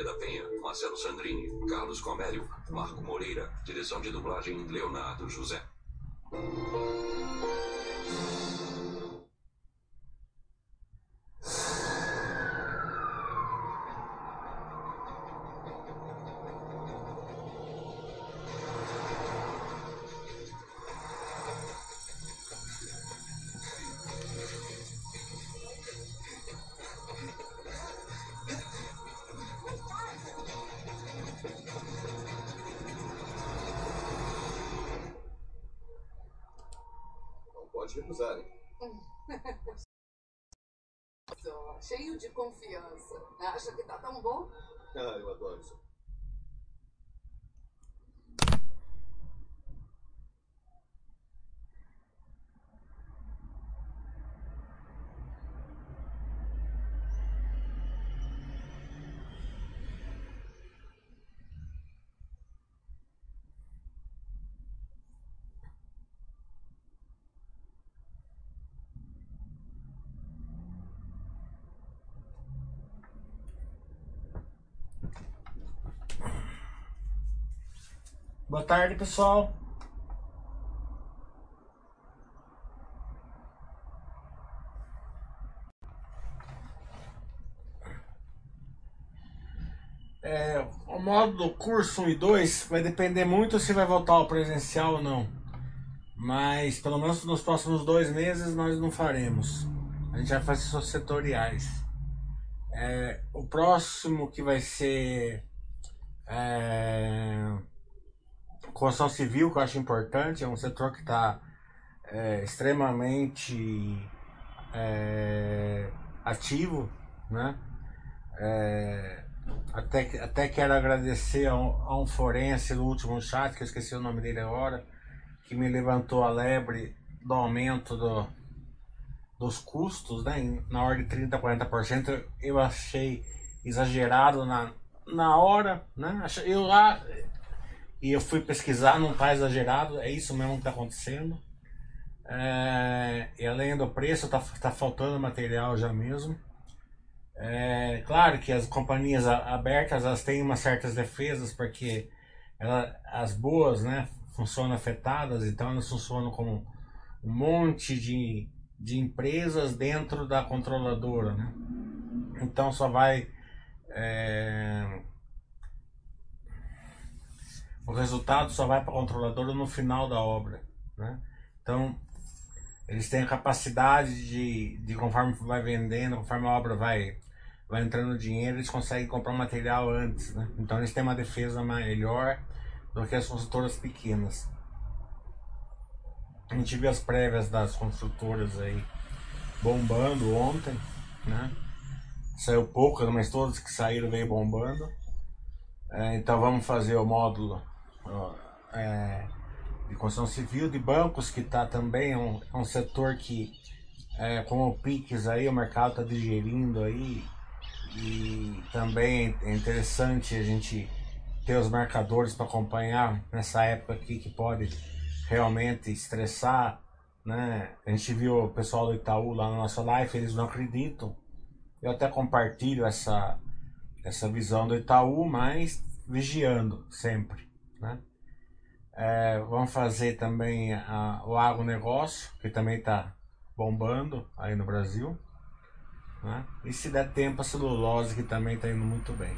da Penha, Marcelo Sandrini, Carlos Comério, Marco Moreira, direção de dublagem Leonardo José. Boa tarde, pessoal. É, o modo do curso 1 e 2 vai depender muito se vai voltar ao presencial ou não. Mas pelo menos nos próximos dois meses nós não faremos. A gente vai fazer só setoriais. É, o próximo que vai ser é, construção civil, que eu acho importante, é um setor que está é, extremamente é, ativo, né? É, até, até quero agradecer a um, a um forense no último chat, que eu esqueci o nome dele agora, que me levantou a lebre do aumento do, dos custos, né? Na ordem de 30% a 40%, eu achei exagerado na, na hora, né? Eu e eu fui pesquisar, não está exagerado, é isso mesmo que está acontecendo. É, e além do preço, tá, tá faltando material já mesmo. É, claro que as companhias abertas elas têm umas certas defesas, porque ela, as boas né, funcionam afetadas, então elas funcionam como um monte de, de empresas dentro da controladora. Né? Então só vai. é, o resultado só vai para a controladora no final da obra. Né? Então, eles têm a capacidade de, de, conforme vai vendendo, conforme a obra vai, vai entrando dinheiro, eles conseguem comprar material antes. Né? Então, eles têm uma defesa melhor do que as construtoras pequenas. A gente viu as prévias das construtoras aí bombando ontem, né? Saiu poucas, mas todas que saíram veio bombando. É, então vamos fazer o módulo é, de construção civil, de bancos, que está também é um, é um setor que, é, com o PIX aí, o mercado está digerindo aí. E também é interessante a gente ter os marcadores para acompanhar nessa época aqui que pode realmente estressar. Né? A gente viu o pessoal do Itaú lá na nossa live, eles não acreditam. Eu até compartilho essa, essa visão do Itaú, mas vigiando sempre. Né? É, vamos fazer também a, o agronegócio, que também está bombando aí no Brasil. Né? E se der tempo, a celulose, que também está indo muito bem.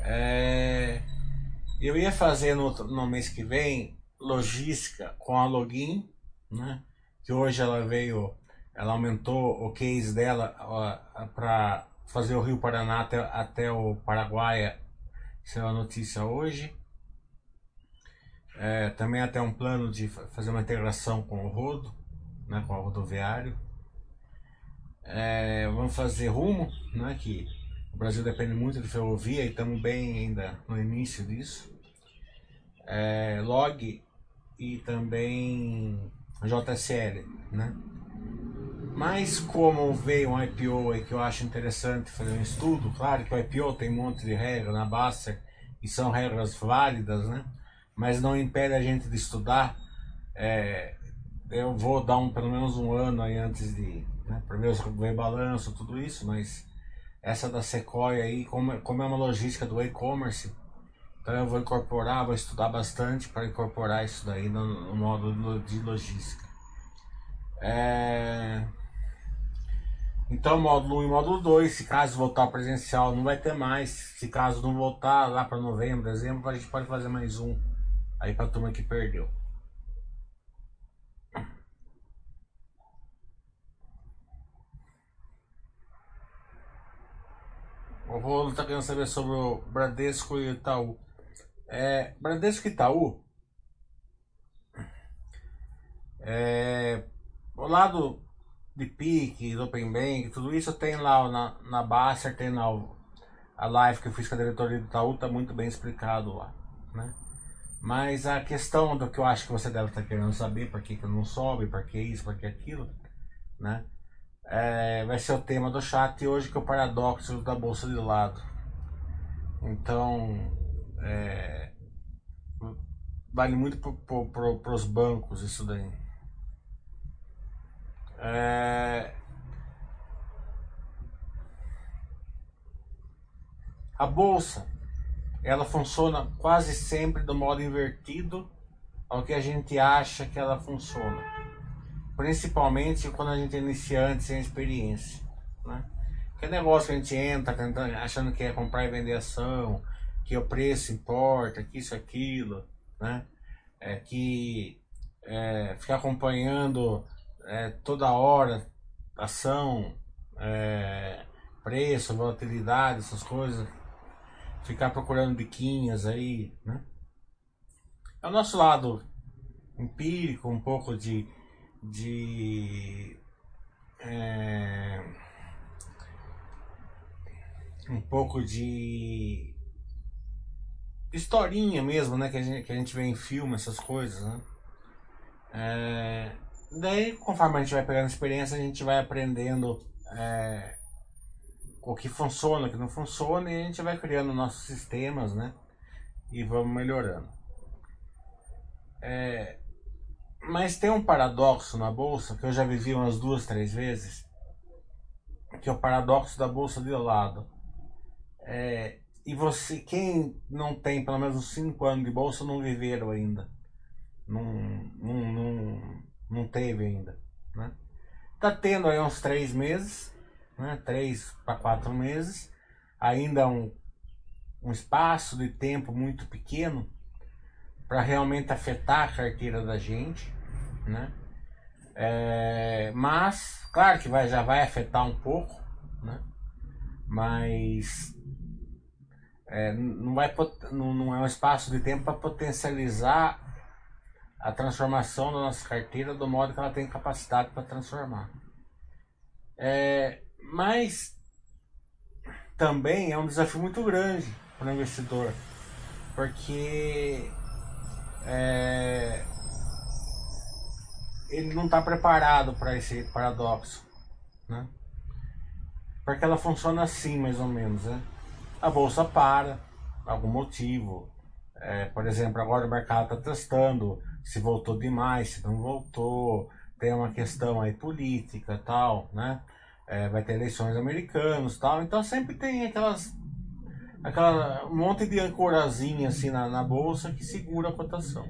É, eu ia fazer no, no mês que vem logística com a Login, né? que hoje ela veio, ela aumentou o case dela para fazer o Rio Paraná até, até o Paraguai, isso é uma notícia hoje. É, também até um plano de fazer uma integração com o rodo, né, com o rodoviário. É, vamos fazer rumo, né, que o Brasil depende muito de ferrovia e estamos bem ainda no início disso. É, log e também JSL, né? Mas como veio um IPO aí que eu acho interessante fazer um estudo, claro que o IPO tem um monte de regras na Baster e são regras válidas, né? Mas não impede a gente de estudar. É, eu vou dar um, pelo menos um ano aí antes de, né, para ver, balanço, tudo isso, mas essa da Sequoia aí, como, como é uma logística do e-commerce, então eu vou incorporar, vou estudar bastante para incorporar isso daí no, no módulo de logística. É... Então, módulo 1 e módulo 2, se caso voltar presencial, não vai ter mais. Se caso não voltar lá para novembro, dezembro, a gente pode fazer mais um aí para a turma que perdeu. O Rolo está querendo saber sobre o Bradesco e Itaú. É, Bradesco e Itaú. É, o lado de PIC, do Open Bank, tudo isso tem lá na, na Baster, tem lá a live que eu fiz com a diretoria do Itaú, tá muito bem explicado lá, né? Mas a questão do que eu acho que você deve estar querendo saber, por que, que não sobe, por que isso, por que aquilo, né? É, vai ser o tema do chat hoje, que é o paradoxo da bolsa de lado. Então, é, vale muito para os bancos isso daí. É... A bolsa, ela funciona quase sempre do modo invertido ao que a gente acha que ela funciona. Principalmente quando a gente é iniciante sem experiência. Né? Que negócio que a gente entra tentando, achando que é comprar e vender ação, que o preço importa, que isso, aquilo, né? É, que é, ficar acompanhando é, toda hora, ação, é, preço, volatilidade, essas coisas, ficar procurando biquinhas aí, né? É o nosso lado empírico, um pouco de, de é, um pouco de historinha mesmo, né? Que a gente, que a gente vê em filme, essas coisas, né? É, Daí, conforme a gente vai pegando experiência, a gente vai aprendendo é, o que funciona, o que não funciona, e a gente vai criando nossos sistemas, né? E vamos melhorando. É, mas tem um paradoxo na bolsa que eu já vivi umas duas, três vezes, que é o paradoxo da bolsa de lado. É, e você, quem não tem pelo menos 5 anos de bolsa, não viveram ainda. Não, não, não, não teve ainda, né? Tá tendo aí uns três meses, né? Três para quatro meses, ainda um, um espaço de tempo muito pequeno para realmente afetar a carteira da gente, né? É, mas, claro que vai, já vai afetar um pouco, né? Mas é, não, vai, não, não é um espaço de tempo para potencializar a transformação da nossa carteira do modo que ela tem capacidade para transformar. É, mas também é um desafio muito grande para o investidor, porque é, ele não está preparado para esse paradoxo, né? Porque ela funciona assim, mais ou menos, né? A bolsa para, algum motivo. É, por exemplo, agora o mercado está testando se voltou demais, se não voltou, tem uma questão aí política tal, né? É, vai ter eleições americanas tal, então sempre tem aquelas aquela um monte de ancorazinha assim na, na bolsa que segura a cotação.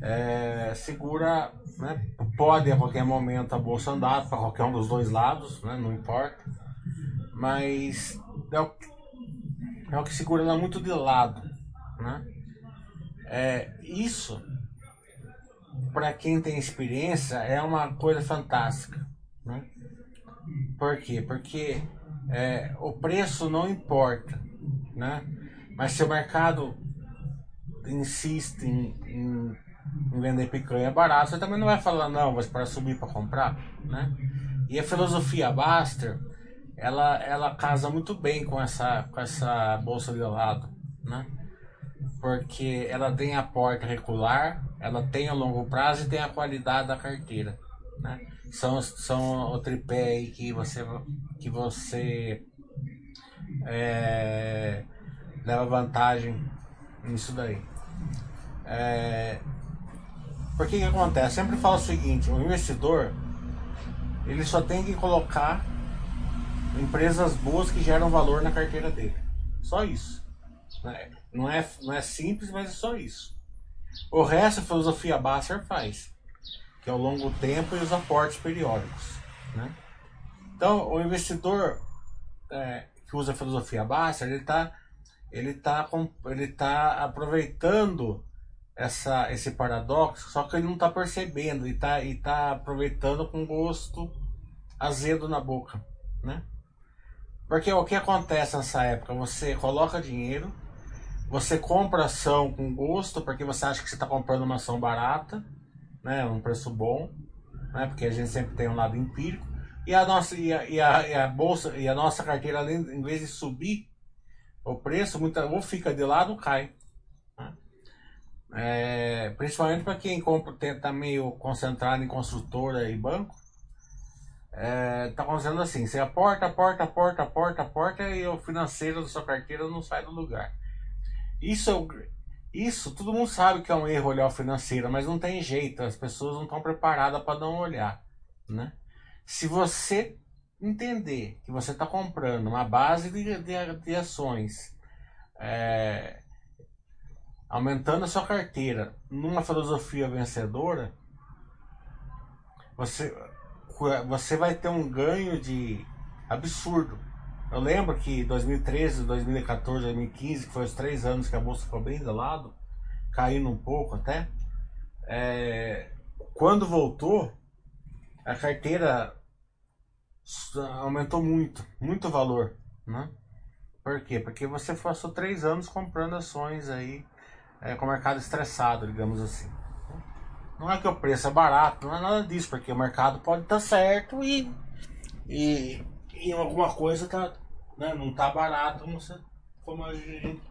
É, segura, né? Pode a qualquer momento a bolsa andar para qualquer um dos dois lados, né? Não importa. Mas é o, é o que segura ela muito de lado, né? É, isso, para quem tem experiência, é uma coisa fantástica. Né? Por quê? Porque é, o preço não importa. Né? Mas se o mercado insiste em, em, em vender picanha barato, você também não vai falar, não, vou esperar subir para comprar. Né? E a filosofia Baster, ela, ela casa muito bem com essa, com essa bolsa de lado. Né? porque ela tem aporte regular, ela tem a longo prazo e tem a qualidade da carteira. Né? São, são o tripé aí que você, que você é, leva vantagem nisso daí. É, por que que acontece? Eu sempre falo o seguinte, o investidor ele só tem que colocar empresas boas que geram valor na carteira dele. Só isso. Né? Não é, não é simples, mas é só isso. O resto a filosofia Basser faz, que é o longo tempo e os aportes periódicos. Né? Então, o investidor é, que usa a filosofia Basser, ele está ele tá, ele tá aproveitando essa, esse paradoxo, só que ele não está percebendo e está e tá aproveitando com gosto azedo na boca, né? Porque o que acontece nessa época? Você coloca dinheiro, você compra ação com gosto, porque você acha que você está comprando uma ação barata, né? Um preço bom, né? Porque a gente sempre tem um lado empírico. E a nossa, e a, e a, e a bolsa, e a nossa carteira, além, em vez de subir o preço, muita, ou fica de lado ou cai. Né? É, principalmente para quem compra, está meio concentrado em construtora e banco é, tá acontecendo assim, você aporta, aporta, aporta, aporta, aporta e o financeiro da sua carteira não sai do lugar. Isso, isso todo mundo sabe que é um erro olhar o financeiro, mas não tem jeito, as pessoas não estão preparadas para não olhar, né? Se você entender que você está comprando uma base de, de, de ações, é, aumentando a sua carteira numa filosofia vencedora, você você vai ter um ganho de absurdo. Eu lembro que 2013, 2014, 2015, que foi os três anos que a bolsa ficou bem de lado, caindo um pouco até. É, quando voltou, a carteira aumentou muito, muito valor, né? Por quê? Porque você passou três anos comprando ações aí é, com o mercado estressado, digamos assim. Não é que o preço é barato, não é nada disso, porque o mercado pode estar tá certo e, e, e alguma coisa tá, né, não está barato como, você, como a gente,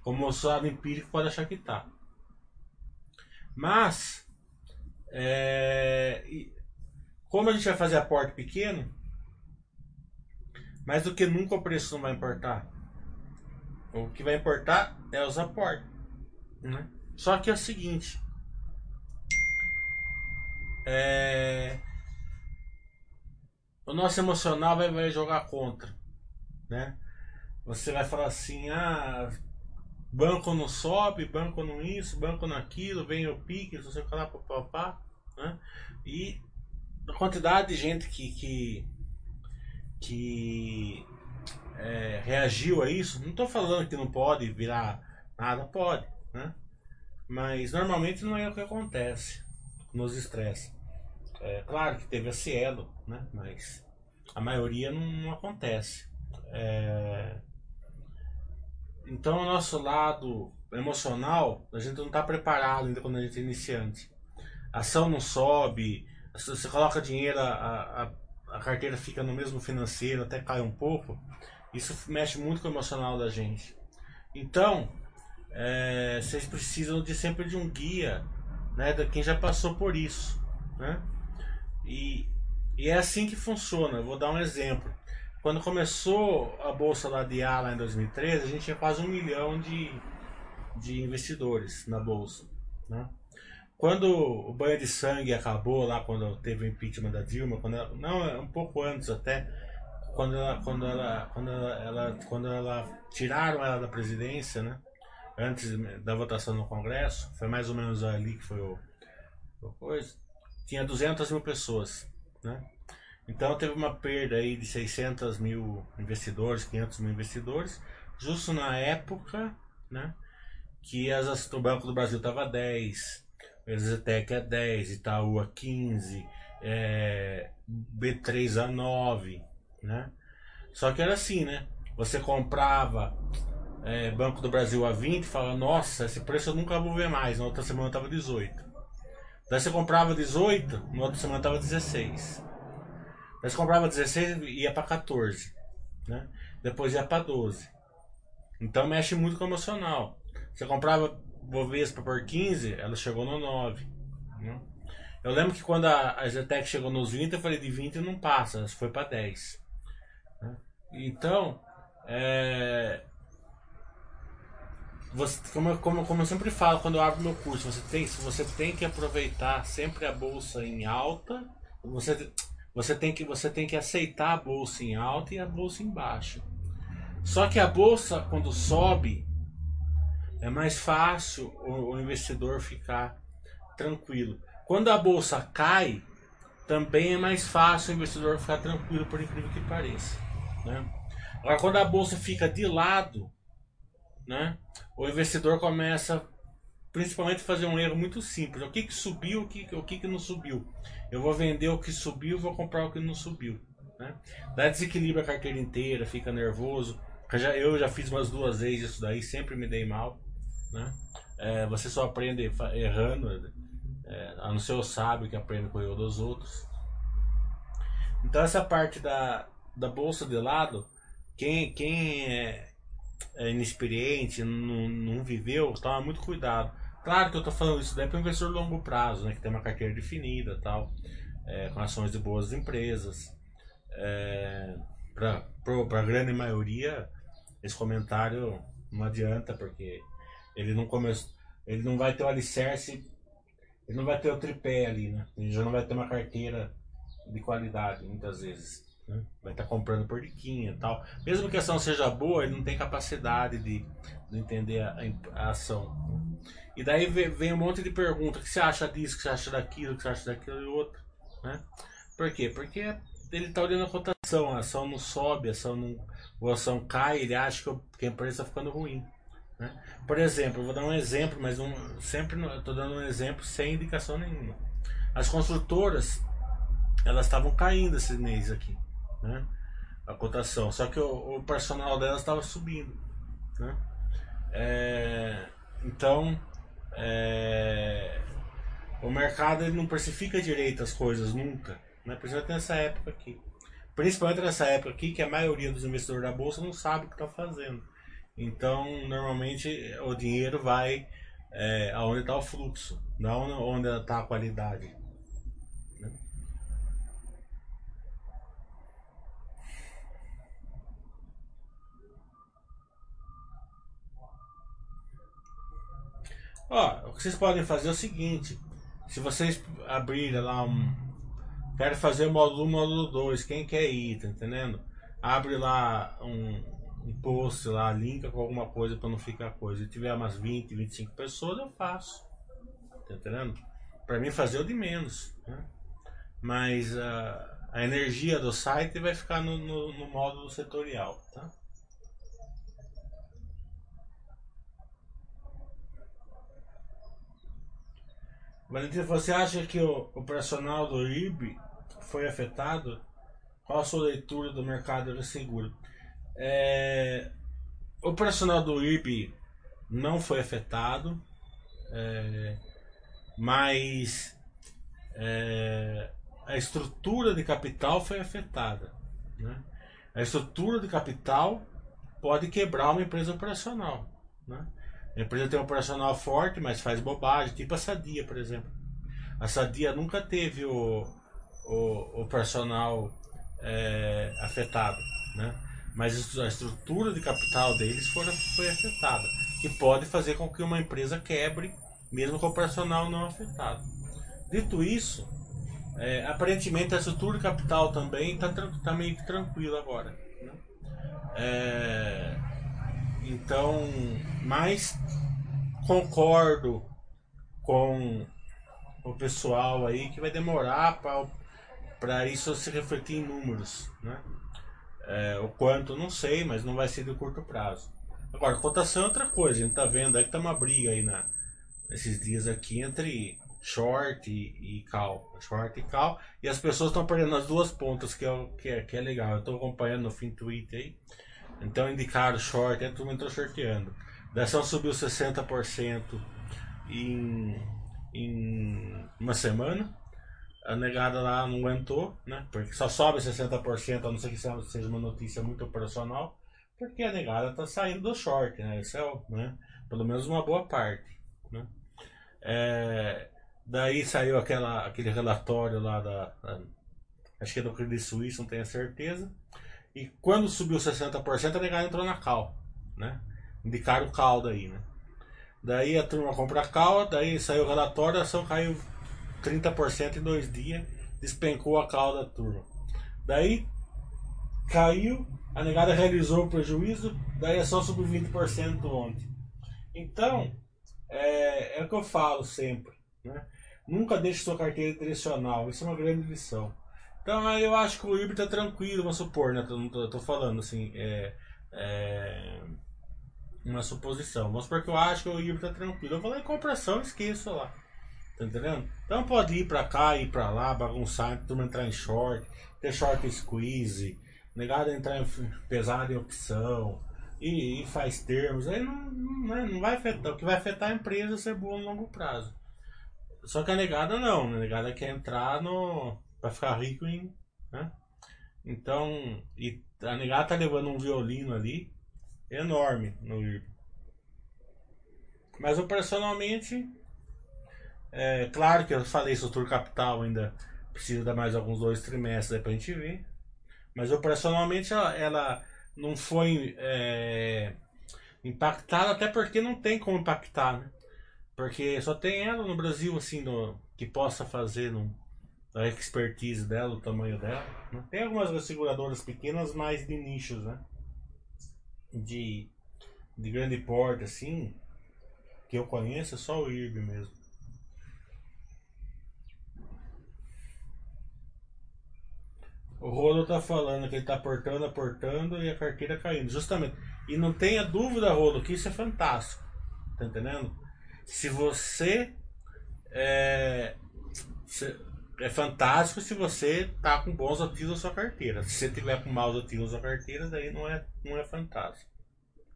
como o lado empírico pode achar que está. Mas, é, como a gente vai fazer aporte pequeno, mais do que nunca o preço não vai importar. O que vai importar é os aportes. Né? Só que é o seguinte, é... o nosso emocional vai, vai jogar contra, né? Você vai falar assim, ah, banco não sobe, banco não isso, banco naquilo, vem o pique, o que lá, papapá, né? E a quantidade de gente que que, que é, reagiu a isso, não estou falando que não pode virar nada, pode, né? Mas normalmente não é o que acontece nos estressa. É, claro que teve a Cielo, né? mas a maioria não, não acontece. É... Então, o nosso lado emocional, a gente não está preparado ainda quando a gente é iniciante. A ação não sobe, você coloca dinheiro, a, a, a carteira fica no mesmo financeiro, até cai um pouco. Isso mexe muito com o emocional da gente. Então, é, vocês precisam de sempre de um guia né, de quem já passou por isso, né? E, e é assim que funciona. Eu vou dar um exemplo. Quando começou a bolsa lá de A lá em 2013, a gente tinha quase um milhão de, de investidores na bolsa, né? Quando o banho de sangue acabou lá, quando teve o impeachment da Dilma, quando ela, não, um pouco antes até, quando ela, quando ela, quando ela, ela, quando ela tiraram ela da presidência, né? antes da votação no Congresso, foi mais ou menos ali que foi o coisa, tinha 200 mil pessoas, né? Então teve uma perda aí de 600 mil investidores, 500 mil investidores, justo na época, né? Que as, o Banco do Brasil estava 10, o Exetec a 10, Itaú a 15, é, B3 a 9, né? Só que era assim, né? Você comprava é, Banco do Brasil a 20 fala, nossa, esse preço eu nunca vou ver mais. Na outra semana estava 18. Daí você comprava 18, na outra semana estava 16. Você comprava 16 e ia para 14. Né? Depois ia para 12. Então mexe muito com o emocional. Você comprava Bovespa por 15, ela chegou no 9. Né? Eu lembro que quando a, a Zetec chegou nos 20, eu falei de 20 não passa, foi para 10. Né? Então, é, você, como, como, como eu sempre falo quando eu abro meu curso, você tem, você tem que aproveitar sempre a bolsa em alta. Você, você tem que você tem que aceitar a bolsa em alta e a bolsa em baixa. Só que a bolsa quando sobe é mais fácil o, o investidor ficar tranquilo. Quando a bolsa cai, também é mais fácil o investidor ficar tranquilo, por incrível que pareça. Né? Agora, quando a bolsa fica de lado, né, o investidor começa principalmente fazer um erro muito simples. O que, que subiu, o que, o que, que não subiu. Eu vou vender o que subiu, vou comprar o que não subiu. Né? Dá desequilibra a carteira inteira, fica nervoso. Eu já, eu já fiz umas duas vezes isso daí, sempre me dei mal. Né? É, você só aprende errando, é, a não ser o sábio que aprende com o erro dos outros. Então essa parte da, da bolsa de lado, quem, quem é, é inexperiente, não, não viveu, toma muito cuidado. Claro que eu estou falando isso daí para investidor de longo prazo, né, que tem uma carteira definida tal, é, com ações de boas empresas. É, para a grande maioria, esse comentário não adianta, porque ele não começou, ele não vai ter o alicerce, ele não vai ter o tripé ali, né? Ele já não vai ter uma carteira de qualidade, muitas vezes. Né? Vai estar tá comprando por diquinha e tal. Mesmo que a ação seja boa, ele não tem capacidade de, de entender a, a ação. E daí vem um monte de perguntas. O que você acha disso? O que você acha daquilo? O que você acha daquilo e outro? Né? Por quê? Porque ele está olhando a cotação. A ação não sobe, a ação não, a ação cai, ele acha que a empresa está ficando ruim. Né? Por exemplo, vou dar um exemplo, mas um, sempre estou dando um exemplo sem indicação nenhuma. As construtoras elas estavam caindo esse mês aqui, né? A cotação. Só que o, o personal delas estava subindo, né? É, então, é, o mercado ele não precifica direito as coisas nunca, né? Principalmente nessa época aqui. Principalmente nessa época aqui que a maioria dos investidores da bolsa não sabe o que está fazendo. Então, normalmente o dinheiro vai é, aonde está o fluxo, não onde está a qualidade. Ó, o que vocês podem fazer é o seguinte: se vocês abrirem lá um. Quero fazer o módulo 1, módulo 2, quem quer ir, tá entendendo? Abre lá um, um post lá, linka com alguma coisa para não ficar coisa. Se tiver umas 20, 25 pessoas, eu faço. Tá entendendo? Para mim fazer o de menos. Né? Mas uh, a energia do site vai ficar no, no, no módulo setorial, tá? Valentina, você acha que o, o personal do IB foi afetado? Qual a sua leitura do mercado de seguro? É, o personal do IB não foi afetado, é, mas é, a estrutura de capital foi afetada. Né? A estrutura de capital pode quebrar uma empresa operacional. Né? A empresa tem um operacional forte, mas faz bobagem, tipo a Sadia, por exemplo. A Sadia nunca teve o, o, o personal é, afetado, né? mas a estrutura de capital deles foi, foi afetada, que pode fazer com que uma empresa quebre, mesmo com o personal não afetado. Dito isso, é, aparentemente a estrutura de capital também está tá meio que tranquila agora. Né? É, então, mas concordo com o pessoal aí que vai demorar para isso se refletir em números, né? É, o quanto não sei, mas não vai ser de curto prazo. Agora, cotação é outra coisa, a gente tá vendo aí que tá uma briga aí na, nesses dias aqui entre short e, e call. Short e call. E as pessoas estão perdendo as duas pontas, que é, que é, que é legal. Eu estou acompanhando no fim tweet aí. Então indicaram short, todo mundo entrou shorteando. A ação subiu 60% em, em uma semana. A negada lá não aguentou, né? Porque só sobe 60%, a não ser que seja uma notícia muito operacional. Porque a negada está saindo do short, né? Isso é, né? Pelo menos uma boa parte, né? É, daí saiu aquela, aquele relatório lá da, da acho que é do Credit Suisse, não tenho certeza e quando subiu 60%, a negada entrou na cal, né? Indicaram o cal daí, né? Daí a turma compra a cal, daí saiu o relatório, a ação caiu 30% em dois dias, despencou a cal da turma. Daí caiu, a negada realizou o prejuízo, daí é só sobre 20% ontem. Então, é, é o que eu falo sempre. Né? Nunca deixe sua carteira direcional, isso é uma grande lição. Então eu acho que o IRB tá tranquilo, vamos supor, né? Tô, tô, tô falando assim, é, é, uma suposição. Vamos supor que eu acho que o IRB tá tranquilo. Eu vou lá em compração e esqueço lá. Tá entendendo? Então pode ir pra cá, ir pra lá, bagunçar, turma entrar em short, ter short squeeze, negado entrar em pesado em opção, e, e faz termos, aí não, não, né, não, vai afetar. O que vai afetar a empresa é ser boa no longo prazo. Só que a negada não, a negada quer entrar no. Pra ficar rico em. Né? Então, e a negada tá levando um violino ali enorme no IRB. Mas operacionalmente é claro que eu falei estrutura capital ainda precisa dar mais alguns dois trimestres para a gente ver. Mas operacionalmente ela, ela não foi é, impactada, até porque não tem como impactar, né? Porque só tem ela no Brasil, assim, no, que possa fazer no, a expertise dela, o tamanho dela. Né? Tem algumas seguradoras pequenas, mais de nichos, né? De, de grande porte, assim, que eu conheço, é só o IRB mesmo. O Rolo tá falando que ele tá aportando, aportando e a carteira caindo. Justamente. E não tenha dúvida, Rolo, que isso é fantástico. Tá entendendo? Se você. É, se, é fantástico se você tá com bons ativos na sua carteira. Se você tiver com maus ativos na sua carteira, daí não é, não é fantástico.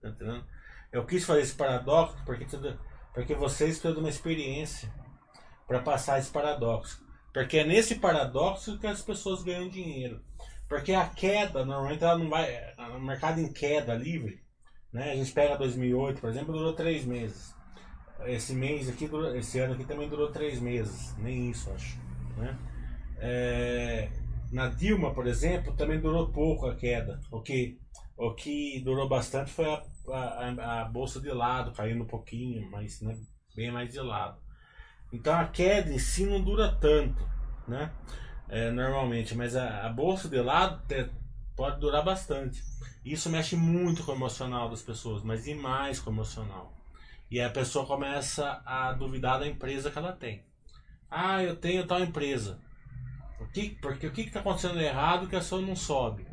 Tá entendendo? Eu quis fazer esse paradoxo porque, porque vocês de uma experiência para passar esse paradoxo. Porque é nesse paradoxo que as pessoas ganham dinheiro. Porque a queda, normalmente ela não vai. No mercado em queda livre, né? A gente pega 2008, por exemplo, durou três meses. Esse mês aqui, esse ano aqui também durou três meses, nem isso acho. Né? É, na Dilma, por exemplo, também durou pouco a queda. O que, o que durou bastante foi a, a, a bolsa de lado, caindo um pouquinho, mas né, bem mais de lado. Então a queda em si não dura tanto, né? É, normalmente, mas a, a, bolsa de lado te, pode durar bastante. Isso mexe muito com o emocional das pessoas, mas demais com o emocional. E a pessoa começa a duvidar da empresa que ela tem. Ah, eu tenho tal empresa. O que, porque o que está acontecendo errado que a sua não sobe?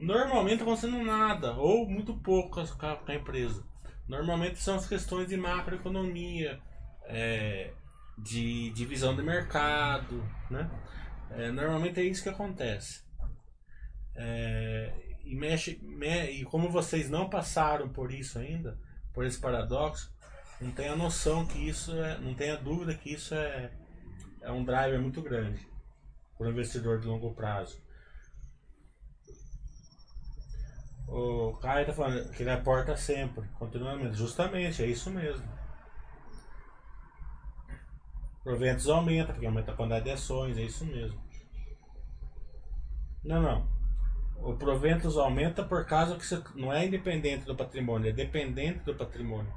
Normalmente está acontecendo nada, ou muito pouco com a, com a empresa. Normalmente são as questões de macroeconomia, é, de divisão de mercado, né? É, normalmente é isso que acontece. É, e, mexe, me, e como vocês não passaram por isso ainda, por esse paradoxo, não tenha noção que isso é, não tenha dúvida que isso é, é um driver muito grande para o investidor de longo prazo. O Caio está falando que ele aporta sempre, continuamente. Justamente, é isso mesmo. Proventos aumenta, porque aumenta a quantidade de ações, é isso mesmo. Não, não. O proventos aumenta por causa que você não é independente do patrimônio, é dependente do patrimônio.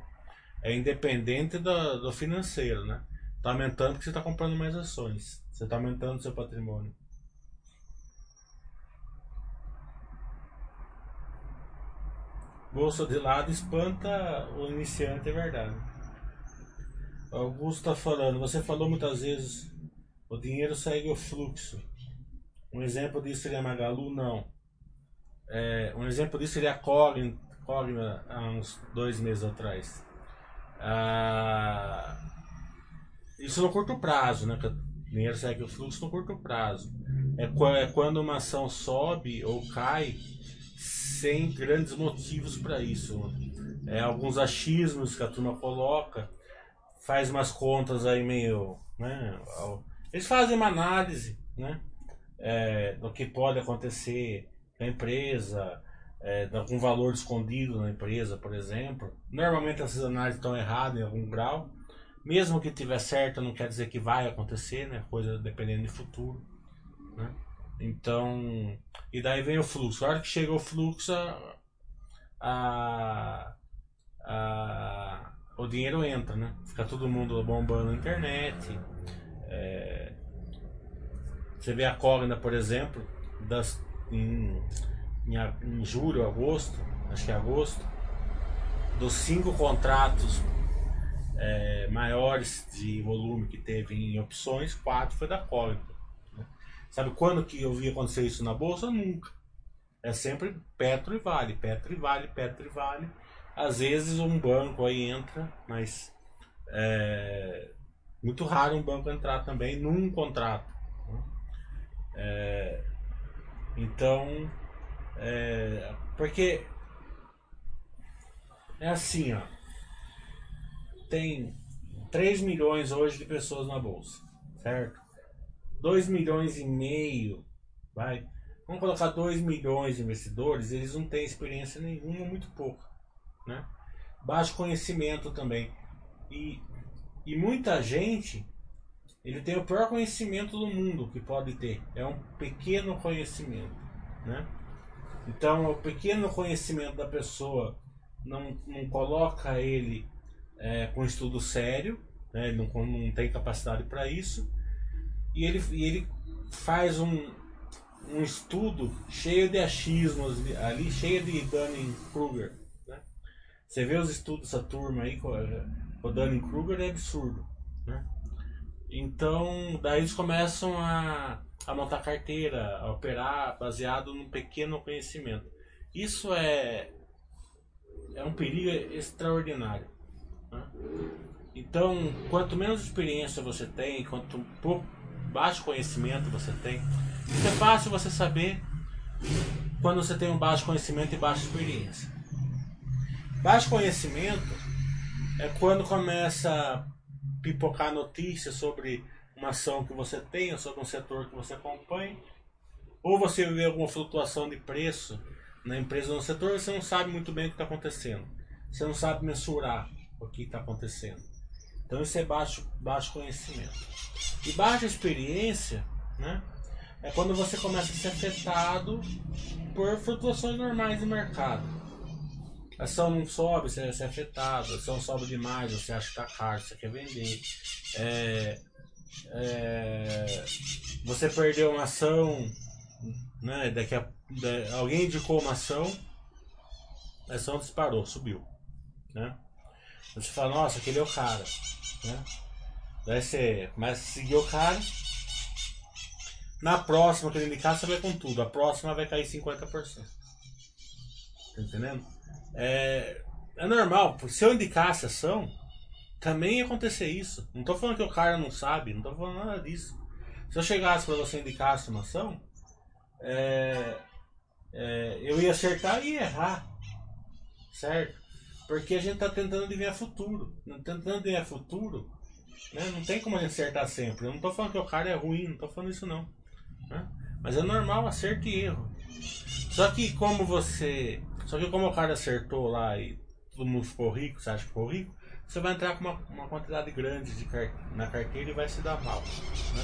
É independente do, do financeiro, né? Está aumentando porque você está comprando mais ações. Você está aumentando seu patrimônio. Bolsa de lado espanta o iniciante, é verdade. Augusto está falando, você falou muitas vezes, o dinheiro segue o fluxo. Um exemplo disso seria Magalu? Não. É, um exemplo disso seria a Cogna, Cogna há uns dois meses atrás. Ah, isso no curto prazo, né? O dinheiro segue o fluxo no curto prazo. É, é quando uma ação sobe ou cai sem grandes motivos para isso. É, alguns achismos que a turma coloca faz umas contas aí meio. Né, eles fazem uma análise né, é, do que pode acontecer na empresa, é, de algum valor escondido na empresa, por exemplo. Normalmente essas análises estão erradas em algum grau. Mesmo que tiver certo, não quer dizer que vai acontecer, né? Coisa dependendo do futuro. Né? Então, e daí vem o fluxo. A hora que chega o fluxo, a, a, o dinheiro entra, né? Fica todo mundo bombando na internet. É... Você vê a Cogna, por exemplo, das, em, em, em julho, agosto, acho que é agosto, dos cinco contratos é, maiores de volume que teve em opções, quatro foi da Cogna. né? Sabe quando que eu vi acontecer isso na bolsa? Nunca. É sempre Petro e Vale, Petro e Vale, Petro e Vale. Às vezes um banco aí entra, mas é muito raro um banco entrar também num contrato. né? É, então, é, porque é assim, ó. Tem 3 milhões hoje de pessoas na bolsa, certo? 2 milhões e meio, vai. Vamos colocar 2 milhões de investidores, eles não têm experiência nenhuma, muito pouco, né? Baixo conhecimento também. E, e muita gente, ele tem o pior conhecimento do mundo que pode ter. É um pequeno conhecimento, né? Então, o pequeno conhecimento da pessoa não, não coloca ele é, com estudo sério, né? ele não, não tem capacidade para isso, e ele, e ele faz um, um estudo cheio de achismos ali, cheio de Dunning-Kruger. Né? Você vê os estudos dessa turma aí, com o Dunning-Kruger é absurdo. Né? Então, daí eles começam a, a montar carteira, a operar baseado num pequeno conhecimento. Isso é, é um perigo extraordinário. né? Então, quanto menos experiência você tem, quanto pouco, baixo conhecimento você tem, isso é fácil você saber quando você tem um baixo conhecimento e baixa experiência. Baixo conhecimento é quando começa pipocar notícias sobre uma ação que você tem, ou sobre um setor que você acompanha, ou você vê alguma flutuação de preço na empresa ou no setor, você não sabe muito bem o que está acontecendo. Você não sabe mensurar o que está acontecendo. Então isso é baixo, baixo conhecimento. E baixa experiência, né? É quando você começa a ser afetado por flutuações normais de mercado. A ação não sobe, você é afetado. A ação sobe demais, você acha que está caro, você quer vender. É, é, você perdeu uma ação, né? Daqui a, da- alguém indicou uma ação, a ação disparou, subiu, né? Você fala, nossa, aquele é o cara, né? Daí você começa a seguir o cara. Na próxima que ele indicar, você vai com tudo. A próxima vai cair 50%. Tá entendendo? É, é normal. Se eu indicasse ação, também ia acontecer isso. Não tô falando que o cara não sabe, não tô falando nada disso. Se eu chegasse para você indicasse uma ação, é, é, eu ia acertar e errar. Certo? Porque a gente tá tentando adivinhar futuro. Tentando adivinhar futuro, né? não tem como a gente acertar sempre. Eu não tô falando que o cara é ruim, não tô falando isso não. né? Mas é normal acerto e erro. Só que como você. Só que como o cara acertou lá e todo mundo ficou rico, você acha que ficou rico, você vai entrar com uma, uma quantidade grande de car na carteira e vai se dar mal. Né?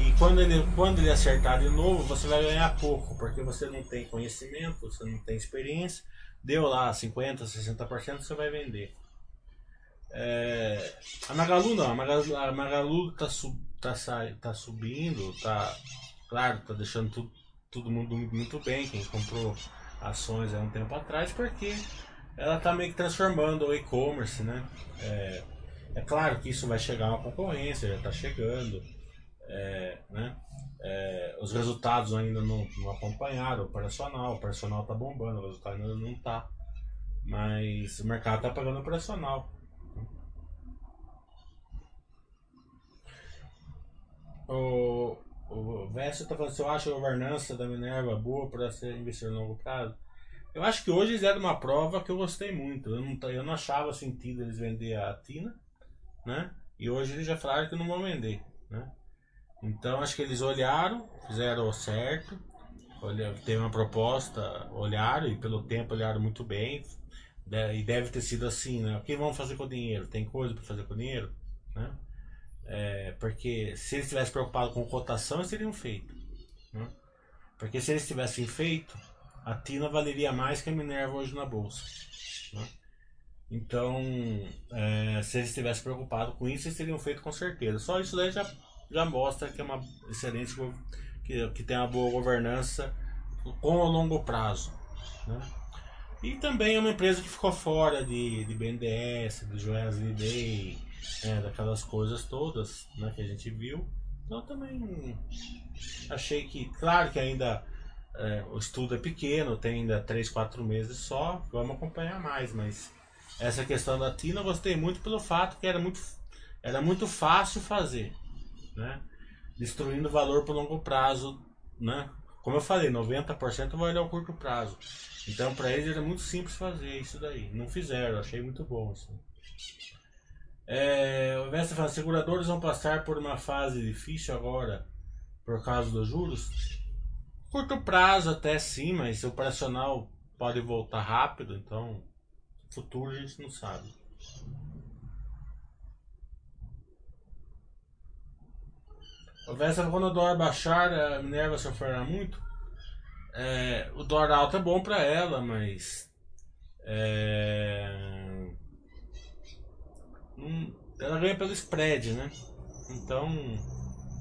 E quando ele, quando ele acertar de novo, você vai ganhar pouco, porque você não tem conhecimento, você não tem experiência. Deu lá 50%, 60%, você vai vender. É, a Magalu não, a Magalu, a Magalu tá, sub, tá, tá subindo, tá. Claro, tá deixando tudo, todo mundo muito bem, quem comprou ações há um tempo atrás, porque ela tá meio que transformando o e-commerce, né? É, é claro que isso vai chegar uma concorrência, já tá chegando, é, né? É, os resultados ainda não, não acompanharam o operacional, o operacional tá bombando, o resultado ainda não tá. Mas o mercado tá pagando o operacional. O, o Vécio tá falando se eu acho a governança da Minerva boa para ser investidor a longo prazo. Eu acho que hoje eles deram uma prova que eu gostei muito. Eu não, eu não achava sentido eles vender a Tina, né? E hoje eles já falaram que não vão vender, né? Então acho que eles olharam, fizeram o certo, olha, teve uma proposta, olharam e pelo tempo olharam muito bem. E deve ter sido assim, né? O que vão fazer com o dinheiro? Tem coisa para fazer com o dinheiro, né? É, porque se eles tivessem preocupado com cotação, eles teriam feito. né? Porque se eles tivessem feito, a Tina valeria mais que a Minerva hoje na bolsa. né? Então, é, se eles tivessem preocupado com isso, eles teriam feito com certeza. Só isso daí já, já mostra que é uma excelente que, que tem uma boa governança com o longo prazo. Né? E também é uma empresa que ficou fora de, de BNDES, do Joesley Day, né, daquelas coisas todas né, que a gente viu. Então também achei que, claro que ainda é, o estudo é pequeno, tem ainda 3, 4 meses só, vamos acompanhar mais, mas essa questão da TINA eu gostei muito pelo fato que era muito, era muito fácil fazer, né? destruindo valor por longo prazo, né? Como eu falei, 90% vai olhar o curto prazo. Então para eles era muito simples fazer isso daí. Não fizeram, achei muito bom. Assim. É, o Vesta fala, seguradores vão passar por uma fase difícil agora por causa dos juros? Curto prazo até sim, mas o operacional pode voltar rápido, então futuro a gente não sabe. O Vesta quando o dólar baixar, a Minerva sofrerá muito? É, o dólar alto é bom para ela, mas é, hum, ela ganha pelo spread, né? Então